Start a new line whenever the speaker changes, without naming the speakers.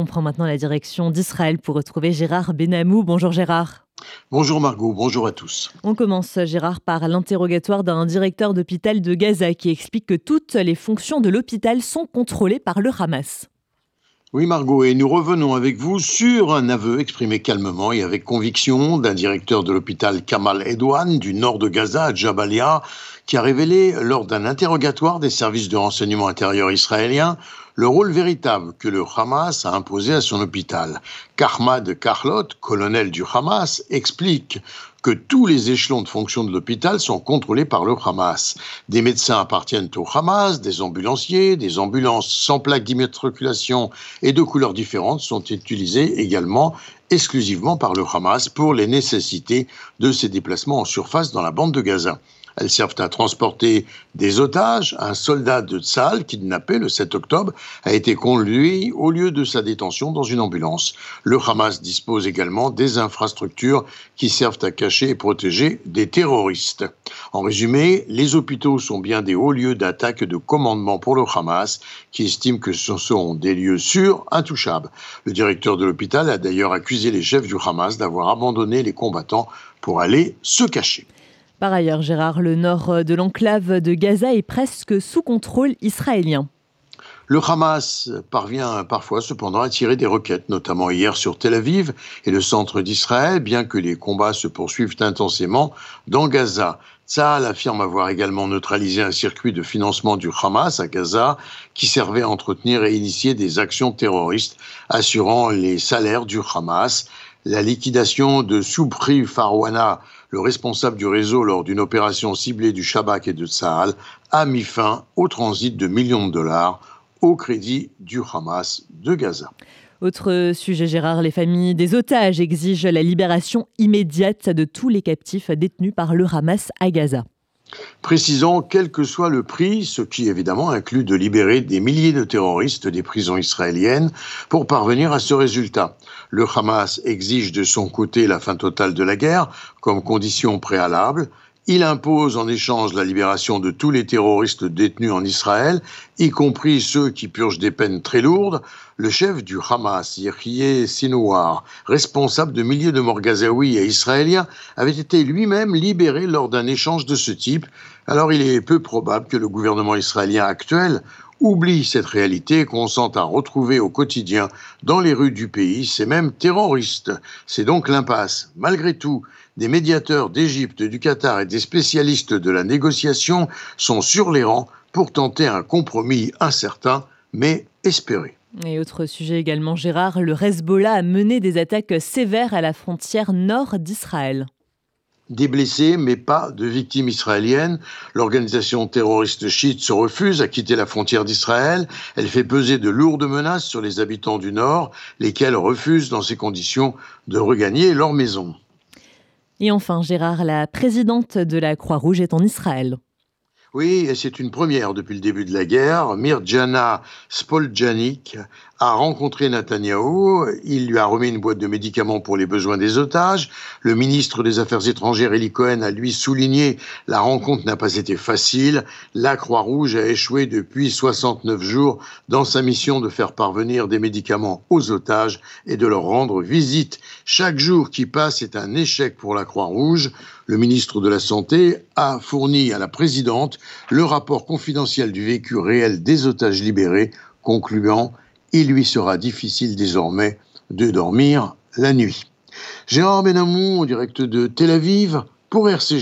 On prend maintenant la direction d'Israël pour retrouver Gérard Benamou. Bonjour Gérard.
Bonjour Margot, bonjour à tous.
On commence, Gérard, par l'interrogatoire d'un directeur d'hôpital de Gaza qui explique que toutes les fonctions de l'hôpital sont contrôlées par le Hamas.
Oui Margot, et nous revenons avec vous sur un aveu exprimé calmement et avec conviction d'un directeur de l'hôpital Kamal Edouane du nord de Gaza, à Jabalia, qui a révélé lors d'un interrogatoire des services de renseignement intérieur israéliens le rôle véritable que le Hamas a imposé à son hôpital. Karmad Karlot, colonel du Hamas, explique que tous les échelons de fonction de l'hôpital sont contrôlés par le Hamas. Des médecins appartiennent au Hamas, des ambulanciers, des ambulances sans plaque d'immatriculation et de couleurs différentes sont utilisées également exclusivement par le Hamas pour les nécessités de ses déplacements en surface dans la bande de Gaza. Elles servent à transporter des otages. Un soldat de Tzal, kidnappé le 7 octobre, a été conduit au lieu de sa détention dans une ambulance. Le Hamas dispose également des infrastructures qui servent à cacher et protéger des terroristes. En résumé, les hôpitaux sont bien des hauts lieux d'attaque de commandement pour le Hamas, qui estime que ce sont des lieux sûrs, intouchables. Le directeur de l'hôpital a d'ailleurs accusé les chefs du Hamas d'avoir abandonné les combattants pour aller se cacher.
Par ailleurs, Gérard, le nord de l'enclave de Gaza est presque sous contrôle israélien.
Le Hamas parvient parfois cependant à tirer des roquettes, notamment hier sur Tel Aviv et le centre d'Israël, bien que les combats se poursuivent intensément dans Gaza. Tzahal affirme avoir également neutralisé un circuit de financement du Hamas à Gaza qui servait à entretenir et initier des actions terroristes assurant les salaires du Hamas. La liquidation de Soubri Farouana, le responsable du réseau lors d'une opération ciblée du Shabak et de Tsahal, a mis fin au transit de millions de dollars au crédit du Hamas de Gaza.
Autre sujet, Gérard, les familles des otages exigent la libération immédiate de tous les captifs détenus par le Hamas à Gaza.
Précisons, quel que soit le prix, ce qui évidemment inclut de libérer des milliers de terroristes des prisons israéliennes pour parvenir à ce résultat. Le Hamas exige de son côté la fin totale de la guerre comme condition préalable il impose en échange la libération de tous les terroristes détenus en Israël, y compris ceux qui purgent des peines très lourdes. Le chef du Hamas, Yahya Sinouar, responsable de milliers de morts gazaouis et israéliens, avait été lui-même libéré lors d'un échange de ce type. Alors il est peu probable que le gouvernement israélien actuel oublie cette réalité et consente à retrouver au quotidien dans les rues du pays ces mêmes terroristes. C'est donc l'impasse. Malgré tout, des médiateurs d'Égypte, du Qatar et des spécialistes de la négociation sont sur les rangs pour tenter un compromis incertain mais espéré.
Et autre sujet également, Gérard, le Hezbollah a mené des attaques sévères à la frontière nord d'Israël
des blessés, mais pas de victimes israéliennes. L'organisation terroriste chiite se refuse à quitter la frontière d'Israël. Elle fait peser de lourdes menaces sur les habitants du Nord, lesquels refusent dans ces conditions de regagner leur maison.
Et enfin, Gérard, la présidente de la Croix-Rouge est en Israël.
Oui, et c'est une première depuis le début de la guerre. Mirjana Spoljanik a rencontré Netanyahou. Il lui a remis une boîte de médicaments pour les besoins des otages. Le ministre des Affaires étrangères, Eli Cohen, a lui souligné la rencontre n'a pas été facile. La Croix-Rouge a échoué depuis 69 jours dans sa mission de faire parvenir des médicaments aux otages et de leur rendre visite. Chaque jour qui passe est un échec pour la Croix-Rouge. Le ministre de la Santé a fourni à la présidente le rapport confidentiel du vécu réel des otages libérés, concluant Il lui sera difficile désormais de dormir la nuit. Gérard Benamou, en direct de Tel Aviv, pour RCG.